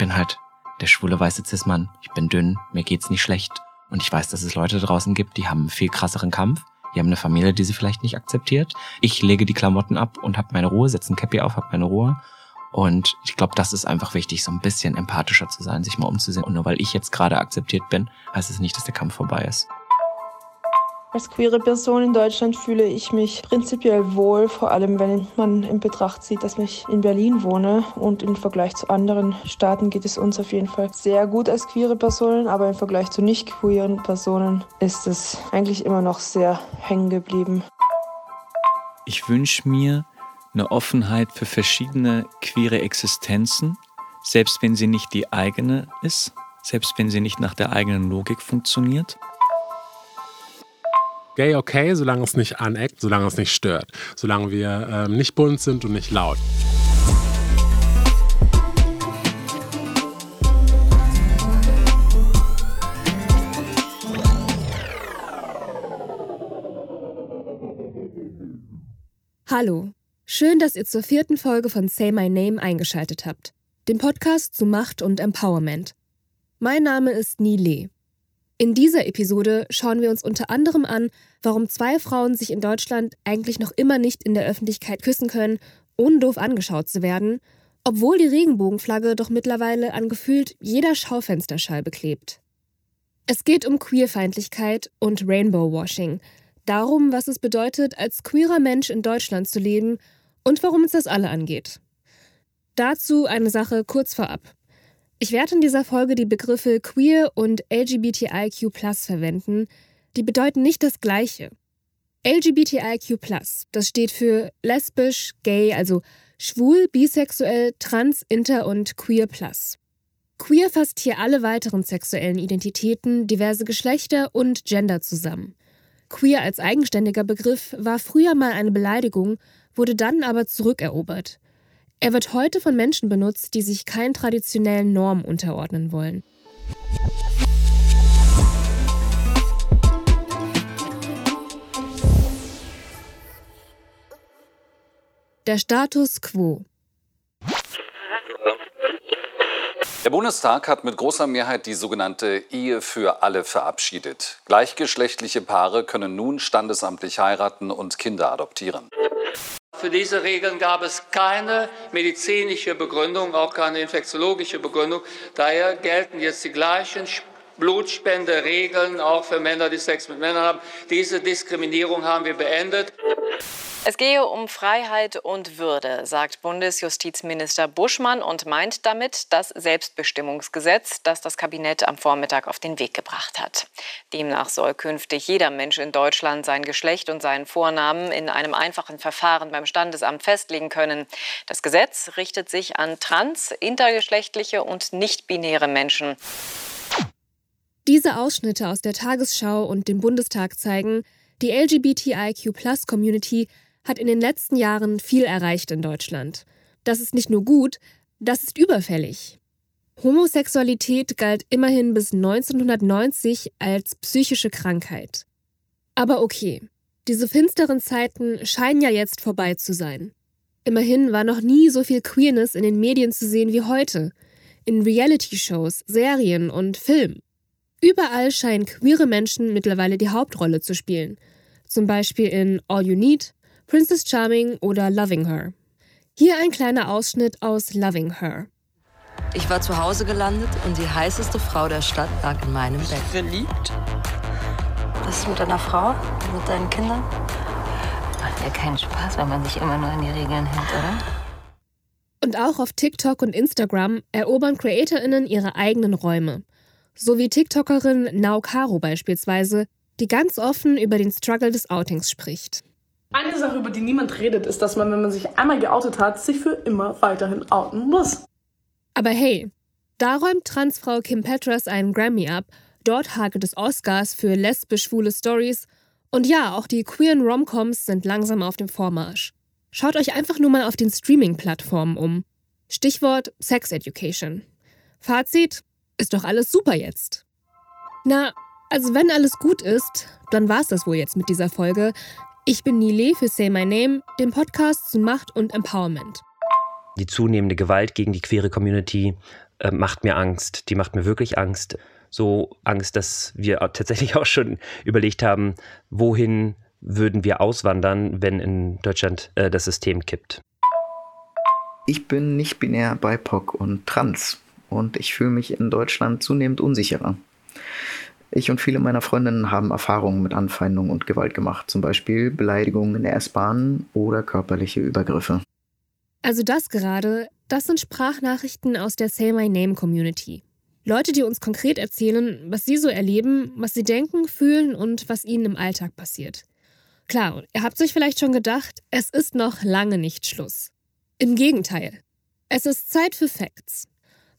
bin halt der schwule weiße Cis-Mann. Ich bin dünn, mir geht's nicht schlecht. Und ich weiß, dass es Leute draußen gibt, die haben einen viel krasseren Kampf. Die haben eine Familie, die sie vielleicht nicht akzeptiert. Ich lege die Klamotten ab und habe meine Ruhe, setze ein Cappy auf, habe meine Ruhe. Und ich glaube, das ist einfach wichtig, so ein bisschen empathischer zu sein, sich mal umzusehen. Und nur weil ich jetzt gerade akzeptiert bin, heißt es nicht, dass der Kampf vorbei ist. Als queere Person in Deutschland fühle ich mich prinzipiell wohl, vor allem wenn man in Betracht zieht, dass ich in Berlin wohne. Und im Vergleich zu anderen Staaten geht es uns auf jeden Fall sehr gut als queere Personen, aber im Vergleich zu nicht queeren Personen ist es eigentlich immer noch sehr hängen geblieben. Ich wünsche mir eine Offenheit für verschiedene queere Existenzen, selbst wenn sie nicht die eigene ist, selbst wenn sie nicht nach der eigenen Logik funktioniert. Gay okay, solange es nicht aneckt, solange es nicht stört, solange wir ähm, nicht bunt sind und nicht laut. Hallo, schön, dass ihr zur vierten Folge von Say My Name eingeschaltet habt, dem Podcast zu Macht und Empowerment. Mein Name ist Nile. In dieser Episode schauen wir uns unter anderem an, warum zwei Frauen sich in Deutschland eigentlich noch immer nicht in der Öffentlichkeit küssen können, ohne doof angeschaut zu werden, obwohl die Regenbogenflagge doch mittlerweile an gefühlt jeder Schaufensterscheibe klebt. Es geht um Queerfeindlichkeit und Rainbow-Washing, darum, was es bedeutet, als queerer Mensch in Deutschland zu leben und warum es das alle angeht. Dazu eine Sache kurz vorab. Ich werde in dieser Folge die Begriffe queer und LGBTIQ verwenden. Die bedeuten nicht das Gleiche. LGBTIQ das steht für lesbisch, gay, also schwul, bisexuell, trans, inter und queer plus. Queer fasst hier alle weiteren sexuellen Identitäten, diverse Geschlechter und Gender zusammen. Queer als eigenständiger Begriff war früher mal eine Beleidigung, wurde dann aber zurückerobert. Er wird heute von Menschen benutzt, die sich keinen traditionellen Normen unterordnen wollen. Der Status quo. Der Bundestag hat mit großer Mehrheit die sogenannte Ehe für alle verabschiedet. Gleichgeschlechtliche Paare können nun standesamtlich heiraten und Kinder adoptieren. Für diese Regeln gab es keine medizinische Begründung, auch keine infektiologische Begründung. Daher gelten jetzt die gleichen Blutspenderegeln auch für Männer, die Sex mit Männern haben. Diese Diskriminierung haben wir beendet. Es gehe um Freiheit und Würde, sagt Bundesjustizminister Buschmann und meint damit das Selbstbestimmungsgesetz, das das Kabinett am Vormittag auf den Weg gebracht hat. Demnach soll künftig jeder Mensch in Deutschland sein Geschlecht und seinen Vornamen in einem einfachen Verfahren beim Standesamt festlegen können. Das Gesetz richtet sich an trans, intergeschlechtliche und nicht-binäre Menschen. Diese Ausschnitte aus der Tagesschau und dem Bundestag zeigen, die LGBTIQ-Plus-Community hat in den letzten Jahren viel erreicht in Deutschland. Das ist nicht nur gut, das ist überfällig. Homosexualität galt immerhin bis 1990 als psychische Krankheit. Aber okay, diese finsteren Zeiten scheinen ja jetzt vorbei zu sein. Immerhin war noch nie so viel Queerness in den Medien zu sehen wie heute. In Reality-Shows, Serien und Filmen. Überall scheinen queere Menschen mittlerweile die Hauptrolle zu spielen. Zum Beispiel in All You Need, Princess Charming oder Loving Her. Hier ein kleiner Ausschnitt aus Loving Her. Ich war zu Hause gelandet und die heißeste Frau der Stadt lag in meinem Bett. Verliebt? Was ist mit deiner Frau? Mit deinen Kindern? Macht ja keinen Spaß, wenn man sich immer nur an die Regeln hält, oder? Und auch auf TikTok und Instagram erobern CreatorInnen ihre eigenen Räume. So wie TikTokerin Nau Caro beispielsweise, die ganz offen über den Struggle des Outings spricht. Eine Sache, über die niemand redet, ist, dass man, wenn man sich einmal geoutet hat, sich für immer weiterhin outen muss. Aber hey, da räumt Transfrau Kim Petras einen Grammy ab, dort hakelt es Oscars für lesbisch-schwule Stories und ja, auch die queeren Romcoms sind langsam auf dem Vormarsch. Schaut euch einfach nur mal auf den Streaming-Plattformen um. Stichwort Sex Education. Fazit, ist doch alles super jetzt. Na, also wenn alles gut ist, dann war's das wohl jetzt mit dieser Folge. Ich bin Nile für Say My Name, dem Podcast zu Macht und Empowerment. Die zunehmende Gewalt gegen die queere Community äh, macht mir Angst. Die macht mir wirklich Angst. So Angst, dass wir tatsächlich auch schon überlegt haben, wohin würden wir auswandern, wenn in Deutschland äh, das System kippt. Ich bin nicht binär, BIPOC und trans und ich fühle mich in Deutschland zunehmend unsicherer. Ich und viele meiner Freundinnen haben Erfahrungen mit Anfeindung und Gewalt gemacht, zum Beispiel Beleidigungen in der S-Bahn oder körperliche Übergriffe. Also das gerade, das sind Sprachnachrichten aus der Say My Name Community. Leute, die uns konkret erzählen, was sie so erleben, was sie denken, fühlen und was ihnen im Alltag passiert. Klar, ihr habt euch vielleicht schon gedacht, es ist noch lange nicht Schluss. Im Gegenteil. Es ist Zeit für Facts.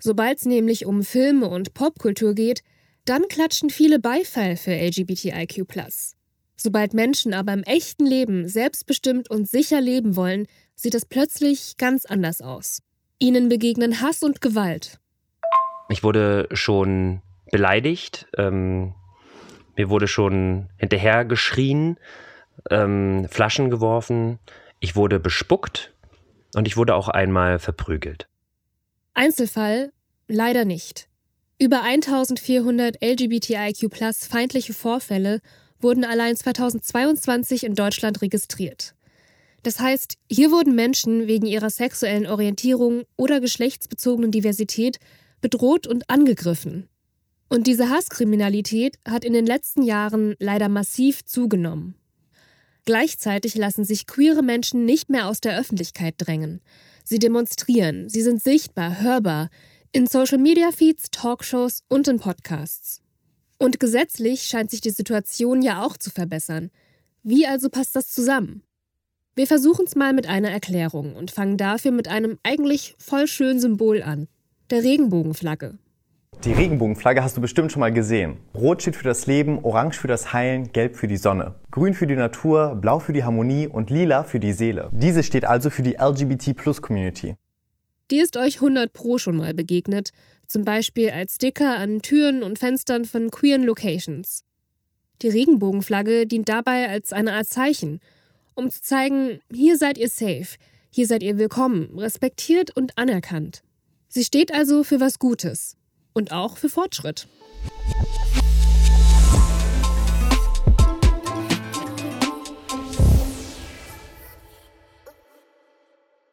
Sobald es nämlich um Filme und Popkultur geht, dann klatschen viele Beifall für LGBTIQ. Sobald Menschen aber im echten Leben selbstbestimmt und sicher leben wollen, sieht es plötzlich ganz anders aus. Ihnen begegnen Hass und Gewalt. Ich wurde schon beleidigt, ähm, mir wurde schon hinterher geschrien, ähm, Flaschen geworfen, ich wurde bespuckt und ich wurde auch einmal verprügelt. Einzelfall leider nicht. Über 1400 LGBTIQ feindliche Vorfälle wurden allein 2022 in Deutschland registriert. Das heißt, hier wurden Menschen wegen ihrer sexuellen Orientierung oder geschlechtsbezogenen Diversität bedroht und angegriffen. Und diese Hasskriminalität hat in den letzten Jahren leider massiv zugenommen. Gleichzeitig lassen sich queere Menschen nicht mehr aus der Öffentlichkeit drängen. Sie demonstrieren, sie sind sichtbar, hörbar, in Social-Media-Feeds, Talkshows und in Podcasts. Und gesetzlich scheint sich die Situation ja auch zu verbessern. Wie also passt das zusammen? Wir versuchen es mal mit einer Erklärung und fangen dafür mit einem eigentlich voll schönen Symbol an, der Regenbogenflagge. Die Regenbogenflagge hast du bestimmt schon mal gesehen. Rot steht für das Leben, orange für das Heilen, gelb für die Sonne, grün für die Natur, blau für die Harmonie und lila für die Seele. Diese steht also für die LGBT-Plus-Community. Die ist euch 100 Pro schon mal begegnet, zum Beispiel als Sticker an Türen und Fenstern von queeren Locations. Die Regenbogenflagge dient dabei als eine Art Zeichen, um zu zeigen, hier seid ihr safe, hier seid ihr willkommen, respektiert und anerkannt. Sie steht also für was Gutes, und auch für Fortschritt.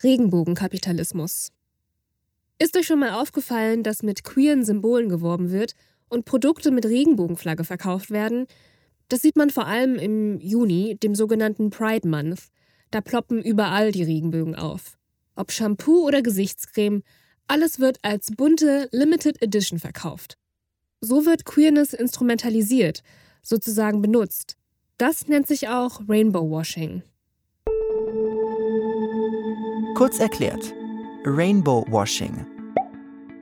Regenbogenkapitalismus. Ist euch schon mal aufgefallen, dass mit queeren Symbolen geworben wird und Produkte mit Regenbogenflagge verkauft werden? Das sieht man vor allem im Juni, dem sogenannten Pride Month. Da ploppen überall die Regenbögen auf. Ob Shampoo oder Gesichtscreme, alles wird als bunte Limited Edition verkauft. So wird Queerness instrumentalisiert, sozusagen benutzt. Das nennt sich auch Rainbow Washing. Kurz erklärt, Rainbow Washing.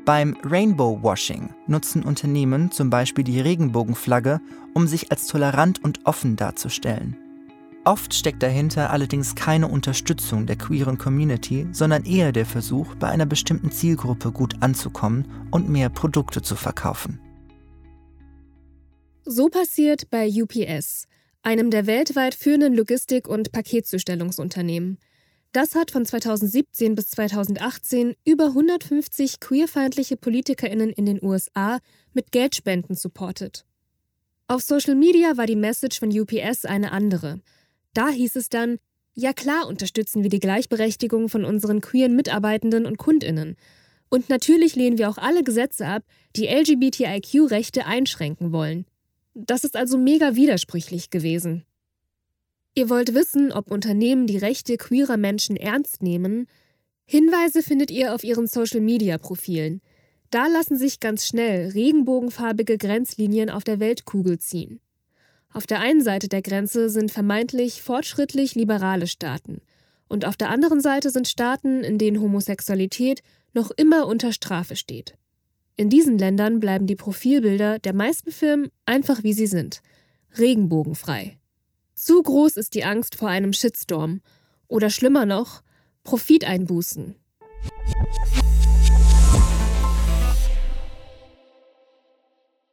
Beim Rainbow Washing nutzen Unternehmen zum Beispiel die Regenbogenflagge, um sich als tolerant und offen darzustellen. Oft steckt dahinter allerdings keine Unterstützung der queeren Community, sondern eher der Versuch, bei einer bestimmten Zielgruppe gut anzukommen und mehr Produkte zu verkaufen. So passiert bei UPS, einem der weltweit führenden Logistik- und Paketzustellungsunternehmen. Das hat von 2017 bis 2018 über 150 queerfeindliche PolitikerInnen in den USA mit Geldspenden supportet. Auf Social Media war die Message von UPS eine andere – da hieß es dann, ja klar unterstützen wir die Gleichberechtigung von unseren queeren Mitarbeitenden und Kundinnen. Und natürlich lehnen wir auch alle Gesetze ab, die LGBTIQ-Rechte einschränken wollen. Das ist also mega widersprüchlich gewesen. Ihr wollt wissen, ob Unternehmen die Rechte queerer Menschen ernst nehmen? Hinweise findet ihr auf ihren Social-Media-Profilen. Da lassen sich ganz schnell regenbogenfarbige Grenzlinien auf der Weltkugel ziehen. Auf der einen Seite der Grenze sind vermeintlich fortschrittlich liberale Staaten und auf der anderen Seite sind Staaten, in denen Homosexualität noch immer unter Strafe steht. In diesen Ländern bleiben die Profilbilder der meisten Firmen einfach wie sie sind, regenbogenfrei. Zu groß ist die Angst vor einem Shitstorm oder schlimmer noch, Profiteinbußen.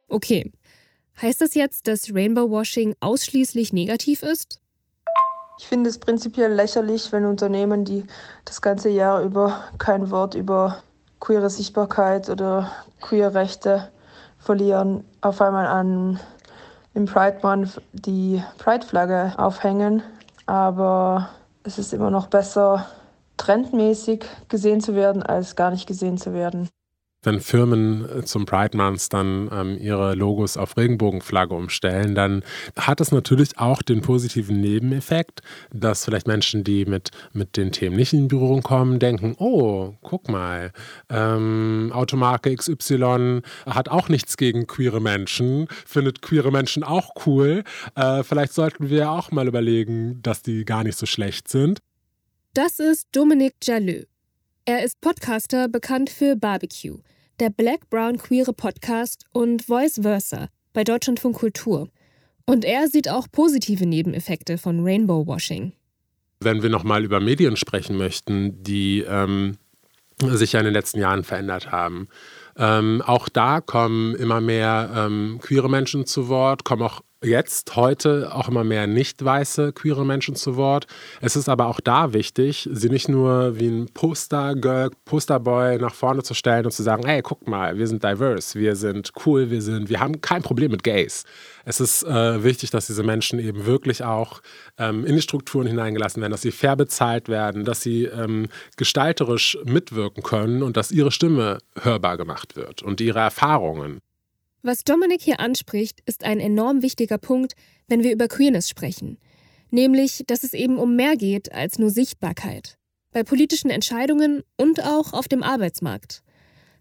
Okay, Heißt das jetzt, dass Rainbow Washing ausschließlich negativ ist? Ich finde es prinzipiell lächerlich, wenn Unternehmen, die das ganze Jahr über kein Wort über queere Sichtbarkeit oder queere Rechte verlieren, auf einmal an im Pride Month die Pride-Flagge aufhängen. Aber es ist immer noch besser, trendmäßig gesehen zu werden, als gar nicht gesehen zu werden wenn Firmen äh, zum Pride Month dann ähm, ihre Logos auf Regenbogenflagge umstellen, dann hat es natürlich auch den positiven Nebeneffekt, dass vielleicht Menschen, die mit, mit den Themen nicht in Berührung kommen, denken, oh, guck mal, ähm, Automarke XY hat auch nichts gegen queere Menschen, findet queere Menschen auch cool. Äh, vielleicht sollten wir auch mal überlegen, dass die gar nicht so schlecht sind. Das ist Dominique Jaleux. Er ist Podcaster, bekannt für Barbecue der Black Brown Queere Podcast und Voice Versa bei Deutschlandfunk Kultur. Und er sieht auch positive Nebeneffekte von Rainbow Washing. Wenn wir nochmal über Medien sprechen möchten, die ähm, sich ja in den letzten Jahren verändert haben. Ähm, auch da kommen immer mehr ähm, queere Menschen zu Wort, kommen auch jetzt, heute auch immer mehr nicht weiße queere Menschen zu Wort. Es ist aber auch da wichtig, sie nicht nur wie ein Postergirl, Posterboy nach vorne zu stellen und zu sagen, hey, guck mal, wir sind diverse, wir sind cool, wir sind, wir haben kein Problem mit Gays. Es ist äh, wichtig, dass diese Menschen eben wirklich auch ähm, in die Strukturen hineingelassen werden, dass sie fair bezahlt werden, dass sie ähm, gestalterisch mitwirken können und dass ihre Stimme hörbar gemacht wird und ihre Erfahrungen. Was Dominik hier anspricht, ist ein enorm wichtiger Punkt, wenn wir über Queerness sprechen. Nämlich, dass es eben um mehr geht als nur Sichtbarkeit. Bei politischen Entscheidungen und auch auf dem Arbeitsmarkt.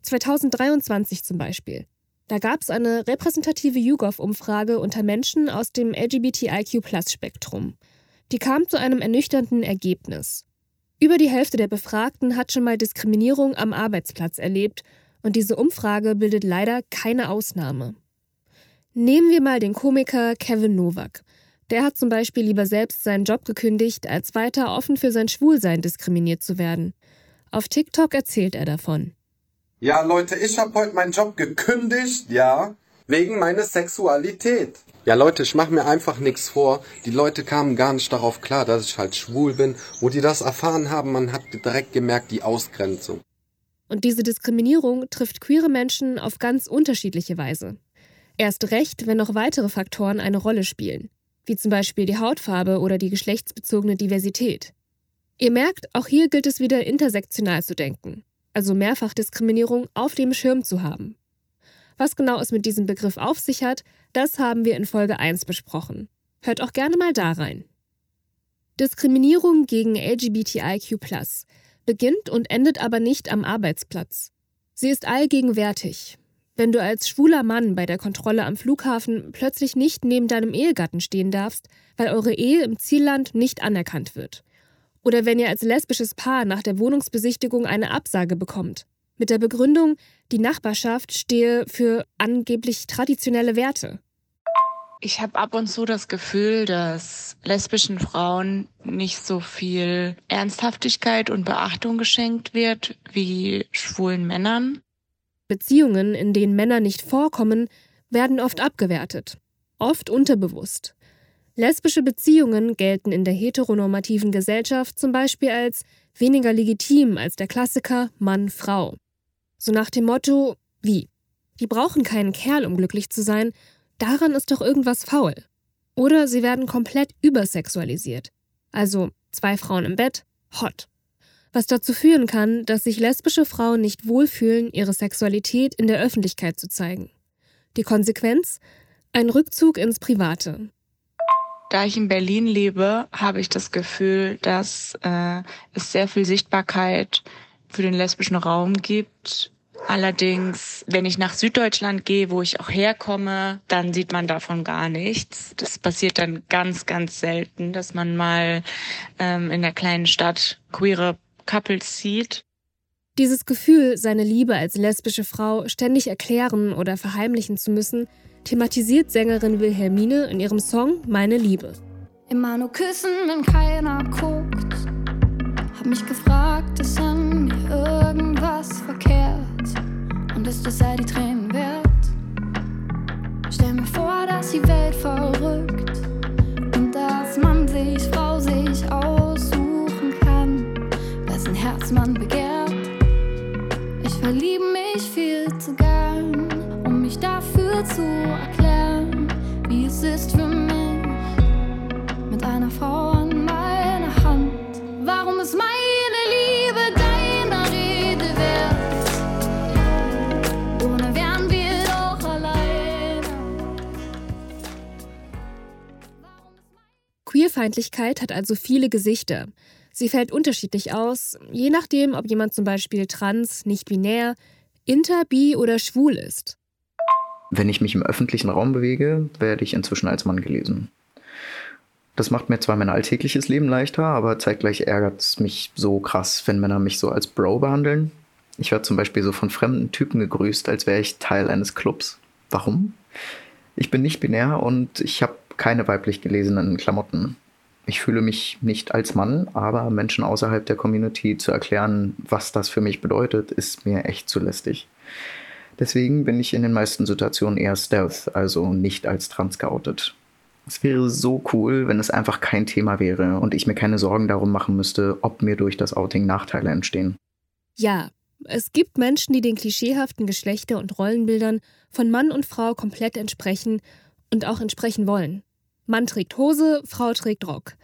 2023 zum Beispiel. Da gab es eine repräsentative YouGov-Umfrage unter Menschen aus dem LGBTIQ-Spektrum. Die kam zu einem ernüchternden Ergebnis. Über die Hälfte der Befragten hat schon mal Diskriminierung am Arbeitsplatz erlebt und diese Umfrage bildet leider keine Ausnahme. Nehmen wir mal den Komiker Kevin Nowak. Der hat zum Beispiel lieber selbst seinen Job gekündigt, als weiter offen für sein Schwulsein diskriminiert zu werden. Auf TikTok erzählt er davon. Ja, Leute, ich habe heute meinen Job gekündigt, ja, wegen meiner Sexualität. Ja, Leute, ich mache mir einfach nichts vor. Die Leute kamen gar nicht darauf klar, dass ich halt schwul bin. Wo die das erfahren haben, man hat direkt gemerkt, die Ausgrenzung. Und diese Diskriminierung trifft queere Menschen auf ganz unterschiedliche Weise. Erst recht, wenn noch weitere Faktoren eine Rolle spielen, wie zum Beispiel die Hautfarbe oder die geschlechtsbezogene Diversität. Ihr merkt, auch hier gilt es wieder intersektional zu denken, also Mehrfachdiskriminierung auf dem Schirm zu haben. Was genau es mit diesem Begriff auf sich hat, das haben wir in Folge 1 besprochen. Hört auch gerne mal da rein. Diskriminierung gegen LGBTIQ beginnt und endet aber nicht am Arbeitsplatz. Sie ist allgegenwärtig. Wenn du als schwuler Mann bei der Kontrolle am Flughafen plötzlich nicht neben deinem Ehegatten stehen darfst, weil eure Ehe im Zielland nicht anerkannt wird. Oder wenn ihr als lesbisches Paar nach der Wohnungsbesichtigung eine Absage bekommt, mit der Begründung, die Nachbarschaft stehe für angeblich traditionelle Werte. Ich habe ab und zu das Gefühl, dass lesbischen Frauen nicht so viel Ernsthaftigkeit und Beachtung geschenkt wird wie schwulen Männern. Beziehungen, in denen Männer nicht vorkommen, werden oft abgewertet, oft unterbewusst. Lesbische Beziehungen gelten in der heteronormativen Gesellschaft zum Beispiel als weniger legitim als der Klassiker Mann-Frau. So nach dem Motto, wie? Die brauchen keinen Kerl, um glücklich zu sein, daran ist doch irgendwas faul. Oder sie werden komplett übersexualisiert. Also zwei Frauen im Bett, hot. Was dazu führen kann, dass sich lesbische Frauen nicht wohlfühlen, ihre Sexualität in der Öffentlichkeit zu zeigen. Die Konsequenz? Ein Rückzug ins Private. Da ich in Berlin lebe, habe ich das Gefühl, dass äh, es sehr viel Sichtbarkeit für den lesbischen Raum gibt Allerdings, wenn ich nach Süddeutschland gehe, wo ich auch herkomme, dann sieht man davon gar nichts. Das passiert dann ganz, ganz selten, dass man mal ähm, in der kleinen Stadt queere Couples sieht. Dieses Gefühl, seine Liebe als lesbische Frau ständig erklären oder verheimlichen zu müssen, thematisiert Sängerin Wilhelmine in ihrem Song Meine Liebe. Immer nur küssen, wenn keiner guckt. Hab mich gefragt, ist an mir irgendwas verkehrt? und ist es all die Tränen wert? Stell mir vor, dass die Welt verrückt und dass man sich Frau sich aussuchen kann, wessen Herz man begehrt. Ich verliebe mich viel zu gern, um mich dafür zu erklären, wie es ist für mich mit einer Frau Queerfeindlichkeit hat also viele Gesichter. Sie fällt unterschiedlich aus, je nachdem, ob jemand zum Beispiel trans, nicht binär, inter, bi oder schwul ist. Wenn ich mich im öffentlichen Raum bewege, werde ich inzwischen als Mann gelesen. Das macht mir zwar mein alltägliches Leben leichter, aber zeitgleich ärgert es mich so krass, wenn Männer mich so als Bro behandeln. Ich werde zum Beispiel so von fremden Typen gegrüßt, als wäre ich Teil eines Clubs. Warum? Ich bin nicht binär und ich habe keine weiblich gelesenen Klamotten. Ich fühle mich nicht als Mann, aber Menschen außerhalb der Community zu erklären, was das für mich bedeutet, ist mir echt zu lästig. Deswegen bin ich in den meisten Situationen eher Stealth, also nicht als trans geoutet. Es wäre so cool, wenn es einfach kein Thema wäre und ich mir keine Sorgen darum machen müsste, ob mir durch das Outing Nachteile entstehen. Ja, es gibt Menschen, die den klischeehaften Geschlechter- und Rollenbildern von Mann und Frau komplett entsprechen und auch entsprechen wollen. Mann trägt Hose, Frau trägt Rock.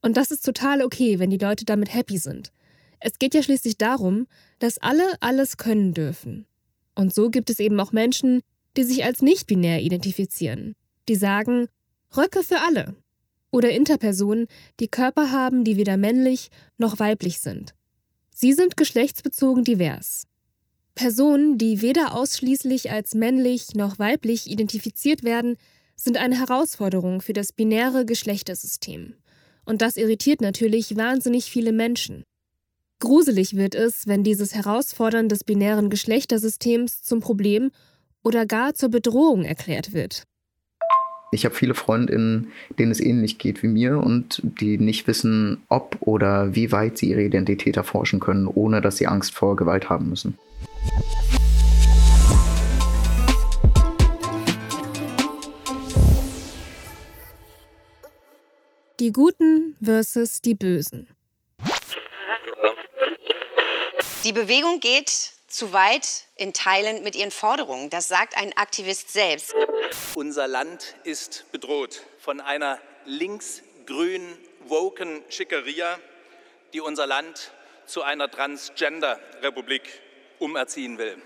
Und das ist total okay, wenn die Leute damit happy sind. Es geht ja schließlich darum, dass alle alles können dürfen. Und so gibt es eben auch Menschen, die sich als nicht binär identifizieren, die sagen, Röcke für alle. Oder Interpersonen, die Körper haben, die weder männlich noch weiblich sind. Sie sind geschlechtsbezogen divers. Personen, die weder ausschließlich als männlich noch weiblich identifiziert werden, sind eine Herausforderung für das binäre Geschlechtersystem. Und das irritiert natürlich wahnsinnig viele Menschen. Gruselig wird es, wenn dieses Herausfordern des binären Geschlechtersystems zum Problem oder gar zur Bedrohung erklärt wird. Ich habe viele Freundinnen, denen es ähnlich geht wie mir und die nicht wissen, ob oder wie weit sie ihre Identität erforschen können, ohne dass sie Angst vor Gewalt haben müssen. Die Guten versus die Bösen. Die Bewegung geht zu weit in Teilen mit ihren Forderungen. Das sagt ein Aktivist selbst. Unser Land ist bedroht von einer linksgrün woken Schickeria, die unser Land zu einer Transgender-Republik umerziehen will.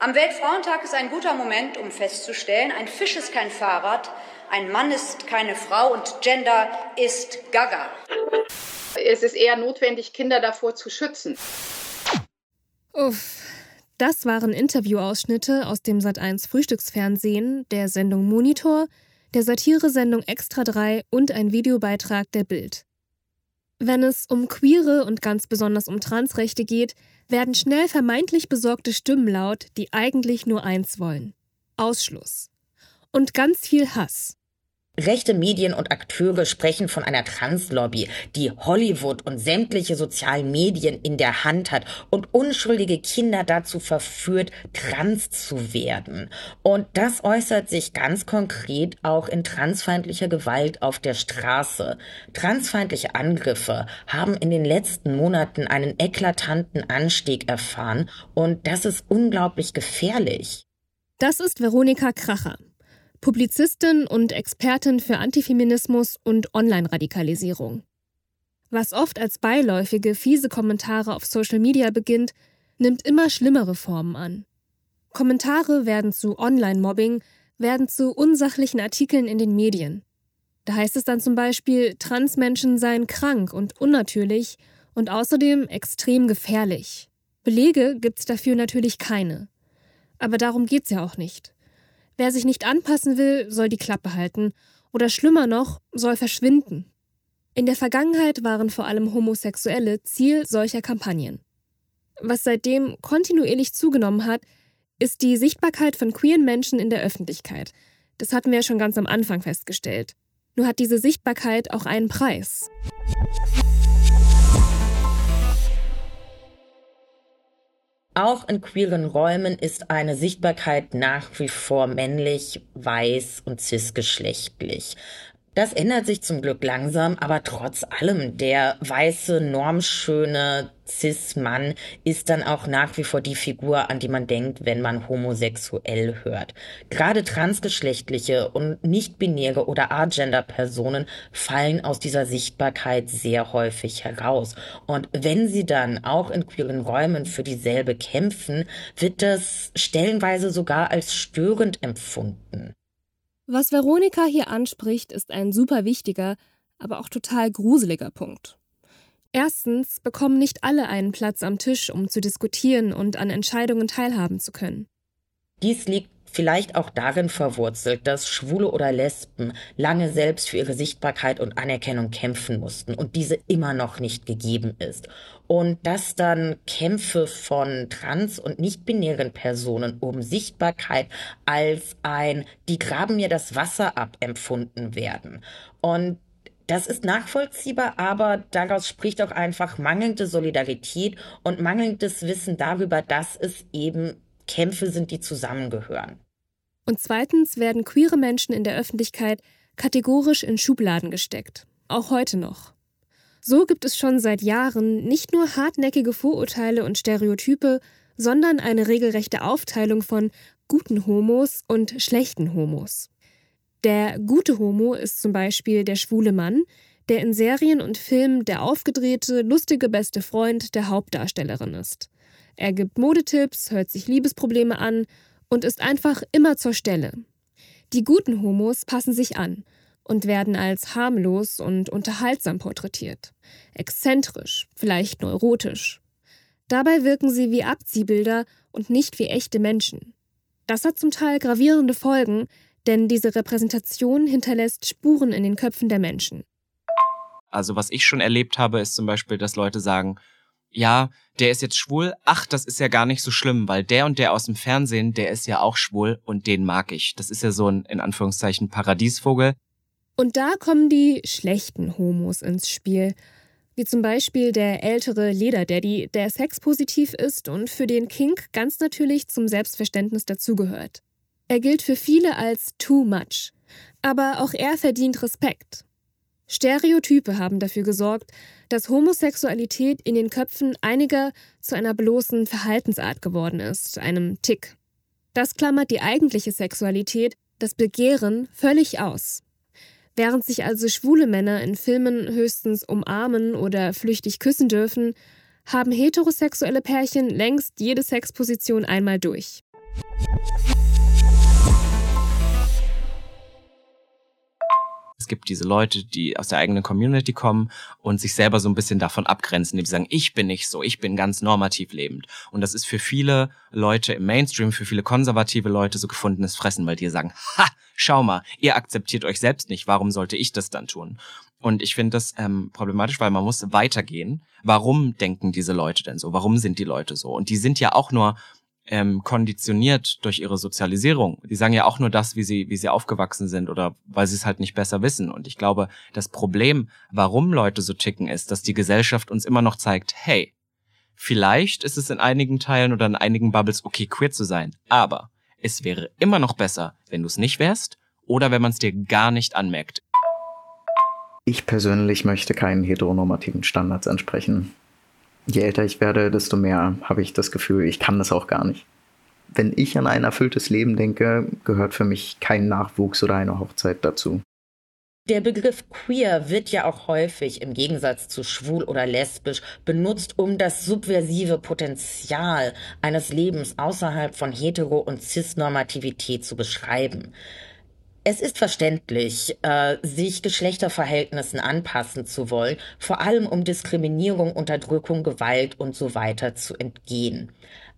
Am Weltfrauentag ist ein guter Moment, um festzustellen, ein Fisch ist kein Fahrrad, ein Mann ist keine Frau und Gender ist Gaga. Es ist eher notwendig, Kinder davor zu schützen. Uff. Das waren Interviewausschnitte aus dem Sat1 Frühstücksfernsehen, der Sendung Monitor, der Satiresendung Extra 3 und ein Videobeitrag der Bild. Wenn es um Queere und ganz besonders um Transrechte geht, werden schnell vermeintlich besorgte Stimmen laut, die eigentlich nur eins wollen. Ausschluss. Und ganz viel Hass. Rechte Medien und Akteure sprechen von einer Translobby, die Hollywood und sämtliche sozialen Medien in der Hand hat und unschuldige Kinder dazu verführt, trans zu werden. Und das äußert sich ganz konkret auch in transfeindlicher Gewalt auf der Straße. Transfeindliche Angriffe haben in den letzten Monaten einen eklatanten Anstieg erfahren und das ist unglaublich gefährlich. Das ist Veronika Kracher. Publizistin und Expertin für Antifeminismus und Online-Radikalisierung. Was oft als beiläufige, fiese Kommentare auf Social Media beginnt, nimmt immer schlimmere Formen an. Kommentare werden zu Online-Mobbing, werden zu unsachlichen Artikeln in den Medien. Da heißt es dann zum Beispiel, Transmenschen seien krank und unnatürlich und außerdem extrem gefährlich. Belege gibt's dafür natürlich keine. Aber darum geht's ja auch nicht. Wer sich nicht anpassen will, soll die Klappe halten oder schlimmer noch, soll verschwinden. In der Vergangenheit waren vor allem Homosexuelle Ziel solcher Kampagnen. Was seitdem kontinuierlich zugenommen hat, ist die Sichtbarkeit von queeren Menschen in der Öffentlichkeit. Das hatten wir ja schon ganz am Anfang festgestellt. Nur hat diese Sichtbarkeit auch einen Preis. Auch in queeren Räumen ist eine Sichtbarkeit nach wie vor männlich, weiß und cisgeschlechtlich. Das ändert sich zum Glück langsam, aber trotz allem, der weiße, normschöne Cis-Mann ist dann auch nach wie vor die Figur, an die man denkt, wenn man homosexuell hört. Gerade transgeschlechtliche und nicht-binäre oder agender-Personen fallen aus dieser Sichtbarkeit sehr häufig heraus. Und wenn sie dann auch in queeren Räumen für dieselbe kämpfen, wird das stellenweise sogar als störend empfunden. Was Veronika hier anspricht, ist ein super wichtiger, aber auch total gruseliger Punkt. Erstens bekommen nicht alle einen Platz am Tisch, um zu diskutieren und an Entscheidungen teilhaben zu können. Dies liegt vielleicht auch darin verwurzelt, dass Schwule oder Lesben lange selbst für ihre Sichtbarkeit und Anerkennung kämpfen mussten und diese immer noch nicht gegeben ist. Und dass dann Kämpfe von trans- und nicht-binären Personen um Sichtbarkeit als ein, die graben mir das Wasser ab, empfunden werden. Und das ist nachvollziehbar, aber daraus spricht auch einfach mangelnde Solidarität und mangelndes Wissen darüber, dass es eben Kämpfe sind, die zusammengehören. Und zweitens werden queere Menschen in der Öffentlichkeit kategorisch in Schubladen gesteckt. Auch heute noch. So gibt es schon seit Jahren nicht nur hartnäckige Vorurteile und Stereotype, sondern eine regelrechte Aufteilung von guten Homos und schlechten Homos. Der gute Homo ist zum Beispiel der schwule Mann, der in Serien und Filmen der aufgedrehte, lustige beste Freund der Hauptdarstellerin ist. Er gibt Modetipps, hört sich Liebesprobleme an und ist einfach immer zur Stelle. Die guten Homos passen sich an und werden als harmlos und unterhaltsam porträtiert. Exzentrisch, vielleicht neurotisch. Dabei wirken sie wie Abziehbilder und nicht wie echte Menschen. Das hat zum Teil gravierende Folgen, denn diese Repräsentation hinterlässt Spuren in den Köpfen der Menschen. Also was ich schon erlebt habe, ist zum Beispiel, dass Leute sagen, ja, der ist jetzt schwul, ach, das ist ja gar nicht so schlimm, weil der und der aus dem Fernsehen, der ist ja auch schwul und den mag ich. Das ist ja so ein, in Anführungszeichen, Paradiesvogel. Und da kommen die schlechten Homos ins Spiel. Wie zum Beispiel der ältere Lederdaddy, der sexpositiv ist und für den Kink ganz natürlich zum Selbstverständnis dazugehört. Er gilt für viele als too much. Aber auch er verdient Respekt. Stereotype haben dafür gesorgt, dass Homosexualität in den Köpfen einiger zu einer bloßen Verhaltensart geworden ist, einem Tick. Das klammert die eigentliche Sexualität, das Begehren, völlig aus. Während sich also schwule Männer in Filmen höchstens umarmen oder flüchtig küssen dürfen, haben heterosexuelle Pärchen längst jede Sexposition einmal durch. Gibt diese Leute, die aus der eigenen Community kommen und sich selber so ein bisschen davon abgrenzen, die sagen, ich bin nicht so, ich bin ganz normativ lebend. Und das ist für viele Leute im Mainstream, für viele konservative Leute so gefundenes Fressen, weil die sagen, ha, schau mal, ihr akzeptiert euch selbst nicht, warum sollte ich das dann tun? Und ich finde das ähm, problematisch, weil man muss weitergehen. Warum denken diese Leute denn so? Warum sind die Leute so? Und die sind ja auch nur ähm, konditioniert durch ihre Sozialisierung. Die sagen ja auch nur das, wie sie, wie sie aufgewachsen sind oder weil sie es halt nicht besser wissen. Und ich glaube, das Problem, warum Leute so ticken, ist, dass die Gesellschaft uns immer noch zeigt, hey, vielleicht ist es in einigen Teilen oder in einigen Bubbles okay, queer zu sein, aber es wäre immer noch besser, wenn du es nicht wärst oder wenn man es dir gar nicht anmerkt. Ich persönlich möchte keinen heteronormativen Standards entsprechen. Je älter ich werde, desto mehr habe ich das Gefühl, ich kann das auch gar nicht. Wenn ich an ein erfülltes Leben denke, gehört für mich kein Nachwuchs oder eine Hochzeit dazu. Der Begriff queer wird ja auch häufig im Gegensatz zu schwul oder lesbisch benutzt, um das subversive Potenzial eines Lebens außerhalb von Hetero- und Cis-Normativität zu beschreiben. Es ist verständlich, äh, sich Geschlechterverhältnissen anpassen zu wollen, vor allem um Diskriminierung, Unterdrückung, Gewalt und so weiter zu entgehen.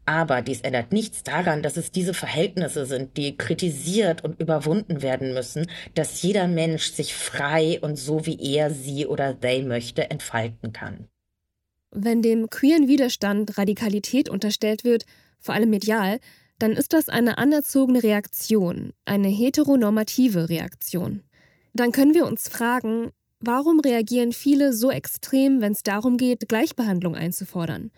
Aber dies ändert nichts daran, dass es diese Verhältnisse sind, die kritisiert und überwunden werden müssen, dass jeder Mensch sich frei und so wie er, sie oder they möchte, entfalten kann. Wenn dem queeren Widerstand Radikalität unterstellt wird, vor allem medial, dann ist das eine anerzogene Reaktion, eine heteronormative Reaktion. Dann können wir uns fragen, warum reagieren viele so extrem, wenn es darum geht, Gleichbehandlung einzufordern?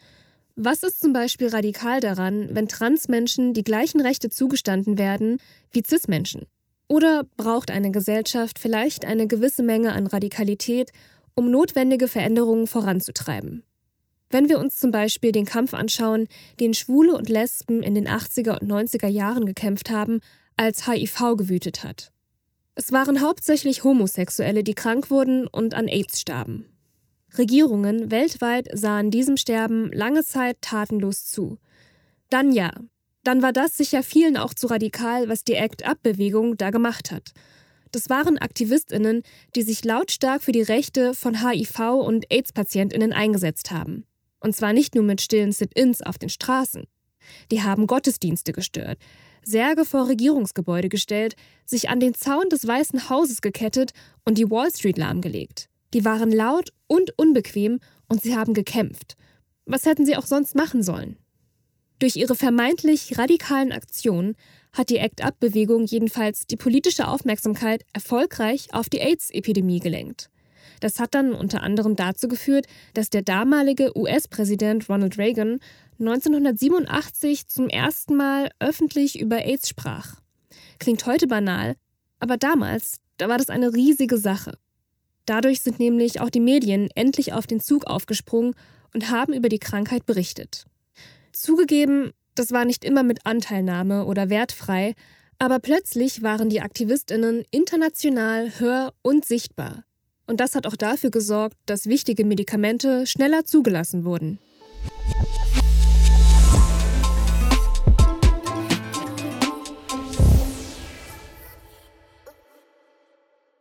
Was ist zum Beispiel radikal daran, wenn Transmenschen die gleichen Rechte zugestanden werden wie Cis-Menschen? Oder braucht eine Gesellschaft vielleicht eine gewisse Menge an Radikalität, um notwendige Veränderungen voranzutreiben? Wenn wir uns zum Beispiel den Kampf anschauen, den Schwule und Lesben in den 80er und 90er Jahren gekämpft haben, als HIV gewütet hat. Es waren hauptsächlich Homosexuelle, die krank wurden und an AIDS starben. Regierungen weltweit sahen diesem Sterben lange Zeit tatenlos zu. Dann ja, dann war das sicher vielen auch zu radikal, was die ACT-UP-Bewegung da gemacht hat. Das waren Aktivistinnen, die sich lautstark für die Rechte von HIV- und AIDS-Patientinnen eingesetzt haben. Und zwar nicht nur mit stillen Sit-ins auf den Straßen. Die haben Gottesdienste gestört, Särge vor Regierungsgebäude gestellt, sich an den Zaun des Weißen Hauses gekettet und die Wall Street lahmgelegt. Die waren laut und unbequem und sie haben gekämpft. Was hätten sie auch sonst machen sollen? Durch ihre vermeintlich radikalen Aktionen hat die ACT-UP-Bewegung jedenfalls die politische Aufmerksamkeit erfolgreich auf die AIDS-Epidemie gelenkt. Das hat dann unter anderem dazu geführt, dass der damalige US-Präsident Ronald Reagan 1987 zum ersten Mal öffentlich über AIDS sprach. Klingt heute banal, aber damals, da war das eine riesige Sache. Dadurch sind nämlich auch die Medien endlich auf den Zug aufgesprungen und haben über die Krankheit berichtet. Zugegeben, das war nicht immer mit Anteilnahme oder wertfrei, aber plötzlich waren die Aktivistinnen international hör- und sichtbar. Und das hat auch dafür gesorgt, dass wichtige Medikamente schneller zugelassen wurden.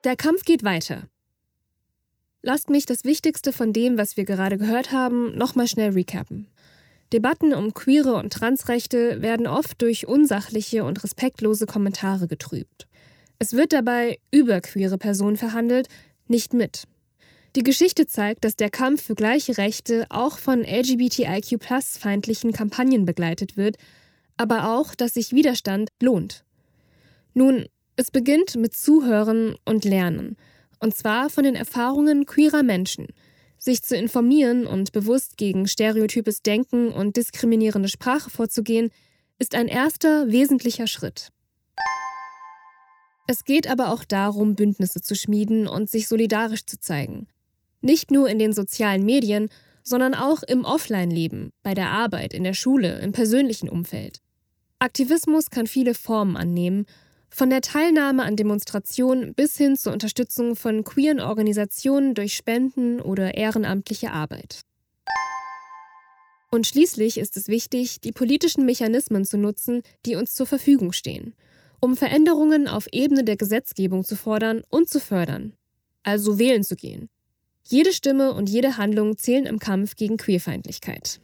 Der Kampf geht weiter. Lasst mich das Wichtigste von dem, was wir gerade gehört haben, nochmal schnell recappen. Debatten um queere und Transrechte werden oft durch unsachliche und respektlose Kommentare getrübt. Es wird dabei über queere Personen verhandelt, nicht mit. Die Geschichte zeigt, dass der Kampf für gleiche Rechte auch von LGBTIQ-feindlichen Kampagnen begleitet wird, aber auch, dass sich Widerstand lohnt. Nun, es beginnt mit Zuhören und Lernen, und zwar von den Erfahrungen queerer Menschen – sich zu informieren und bewusst gegen stereotypes Denken und diskriminierende Sprache vorzugehen, ist ein erster wesentlicher Schritt. Es geht aber auch darum, Bündnisse zu schmieden und sich solidarisch zu zeigen. Nicht nur in den sozialen Medien, sondern auch im Offline-Leben, bei der Arbeit, in der Schule, im persönlichen Umfeld. Aktivismus kann viele Formen annehmen von der Teilnahme an Demonstrationen bis hin zur Unterstützung von queeren Organisationen durch Spenden oder ehrenamtliche Arbeit. Und schließlich ist es wichtig, die politischen Mechanismen zu nutzen, die uns zur Verfügung stehen, um Veränderungen auf Ebene der Gesetzgebung zu fordern und zu fördern, also wählen zu gehen. Jede Stimme und jede Handlung zählen im Kampf gegen Queerfeindlichkeit.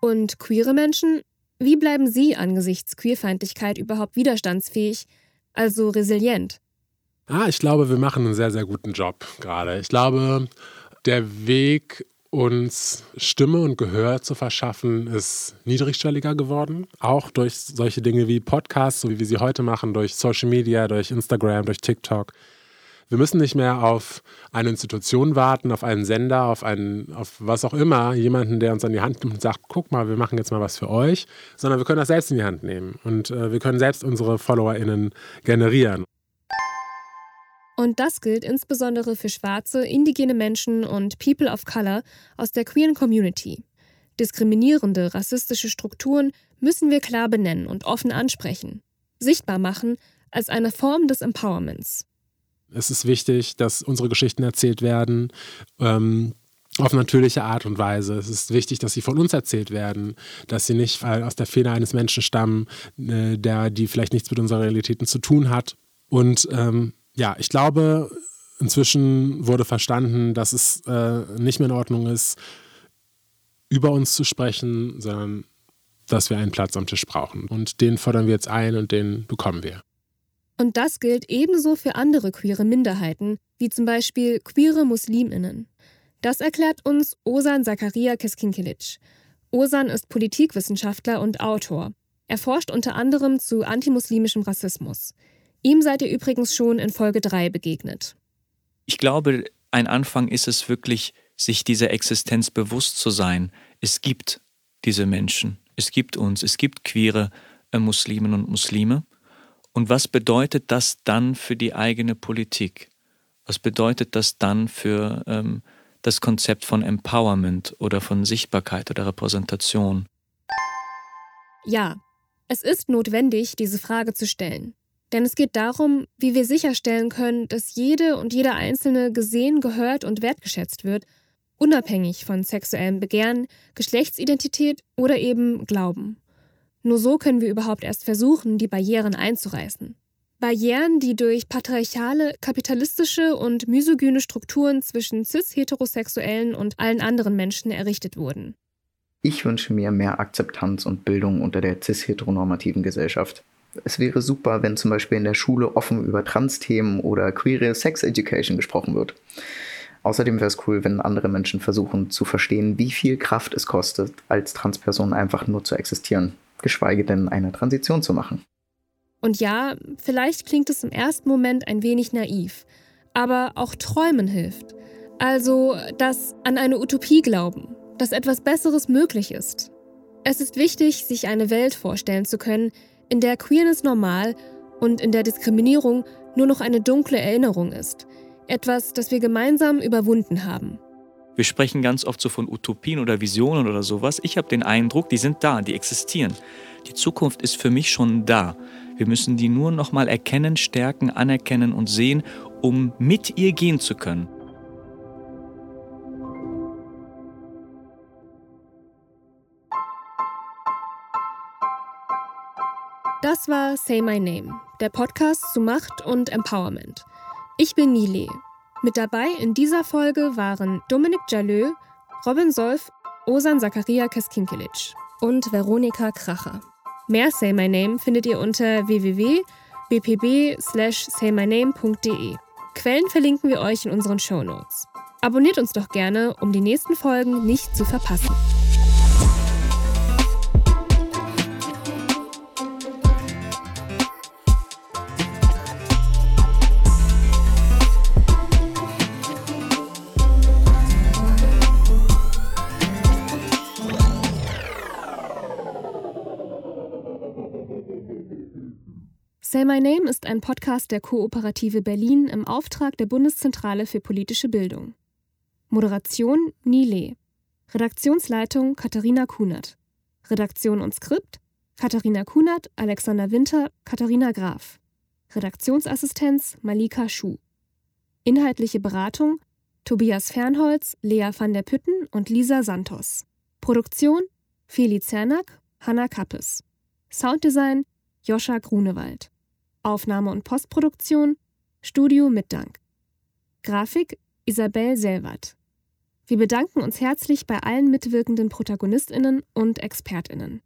Und queere Menschen wie bleiben Sie angesichts Queerfeindlichkeit überhaupt widerstandsfähig, also resilient? Ah, ich glaube, wir machen einen sehr, sehr guten Job gerade. Ich glaube, der Weg, uns Stimme und Gehör zu verschaffen, ist niedrigschwelliger geworden. Auch durch solche Dinge wie Podcasts, so wie wir sie heute machen, durch Social Media, durch Instagram, durch TikTok. Wir müssen nicht mehr auf eine Institution warten, auf einen Sender, auf einen, auf was auch immer, jemanden, der uns an die Hand nimmt und sagt, guck mal, wir machen jetzt mal was für euch, sondern wir können das selbst in die Hand nehmen und äh, wir können selbst unsere FollowerInnen generieren. Und das gilt insbesondere für schwarze, indigene Menschen und People of Color aus der queeren Community. Diskriminierende, rassistische Strukturen müssen wir klar benennen und offen ansprechen, sichtbar machen als eine Form des Empowerments. Es ist wichtig, dass unsere Geschichten erzählt werden. Ähm, auf natürliche Art und Weise. Es ist wichtig, dass sie von uns erzählt werden, dass sie nicht aus der Feder eines Menschen stammen, äh, der, die vielleicht nichts mit unseren Realitäten zu tun hat. Und ähm, ja, ich glaube, inzwischen wurde verstanden, dass es äh, nicht mehr in Ordnung ist, über uns zu sprechen, sondern dass wir einen Platz am Tisch brauchen. Und den fordern wir jetzt ein und den bekommen wir. Und das gilt ebenso für andere queere Minderheiten, wie zum Beispiel queere Musliminnen. Das erklärt uns Osan Zakaria Keskinkelic. Osan ist Politikwissenschaftler und Autor. Er forscht unter anderem zu antimuslimischem Rassismus. Ihm seid ihr übrigens schon in Folge 3 begegnet. Ich glaube, ein Anfang ist es wirklich, sich dieser Existenz bewusst zu sein. Es gibt diese Menschen, es gibt uns, es gibt queere äh, Musliminnen und Muslime. Und was bedeutet das dann für die eigene Politik? Was bedeutet das dann für ähm, das Konzept von Empowerment oder von Sichtbarkeit oder Repräsentation? Ja, es ist notwendig, diese Frage zu stellen. Denn es geht darum, wie wir sicherstellen können, dass jede und jeder Einzelne gesehen, gehört und wertgeschätzt wird, unabhängig von sexuellem Begehren, Geschlechtsidentität oder eben Glauben. Nur so können wir überhaupt erst versuchen, die Barrieren einzureißen. Barrieren, die durch patriarchale, kapitalistische und misogyne Strukturen zwischen cis-heterosexuellen und allen anderen Menschen errichtet wurden. Ich wünsche mir mehr Akzeptanz und Bildung unter der cis-heteronormativen Gesellschaft. Es wäre super, wenn zum Beispiel in der Schule offen über Trans-Themen oder queere Sex Education gesprochen wird. Außerdem wäre es cool, wenn andere Menschen versuchen zu verstehen, wie viel Kraft es kostet, als Transperson einfach nur zu existieren, geschweige denn eine Transition zu machen. Und ja, vielleicht klingt es im ersten Moment ein wenig naiv, aber auch träumen hilft. Also das an eine Utopie glauben, dass etwas Besseres möglich ist. Es ist wichtig, sich eine Welt vorstellen zu können, in der Queerness normal und in der Diskriminierung nur noch eine dunkle Erinnerung ist, etwas, das wir gemeinsam überwunden haben. Wir sprechen ganz oft so von Utopien oder Visionen oder sowas. Ich habe den Eindruck, die sind da, die existieren. Die Zukunft ist für mich schon da. Wir müssen die nur noch mal erkennen, stärken, anerkennen und sehen, um mit ihr gehen zu können. Das war Say My Name, der Podcast zu Macht und Empowerment. Ich bin Nile. Mit dabei in dieser Folge waren Dominik Jalö, Robin Solf, Osan Zakaria Keskinkilic und Veronika Kracher. Mehr Say My Name findet ihr unter www.bpb/saymyname.de. Quellen verlinken wir euch in unseren Show Notes. Abonniert uns doch gerne, um die nächsten Folgen nicht zu verpassen. Say My Name ist ein Podcast der Kooperative Berlin im Auftrag der Bundeszentrale für politische Bildung. Moderation Nile. Redaktionsleitung Katharina Kunert. Redaktion und Skript Katharina Kunert, Alexander Winter, Katharina Graf. Redaktionsassistenz Malika Schuh. Inhaltliche Beratung Tobias Fernholz, Lea van der Pütten und Lisa Santos. Produktion Feli Zernack, Hanna Kappes. Sounddesign Joscha Grunewald. Aufnahme und Postproduktion Studio mit Dank. Grafik Isabel Selwert. Wir bedanken uns herzlich bei allen mitwirkenden Protagonistinnen und Expertinnen.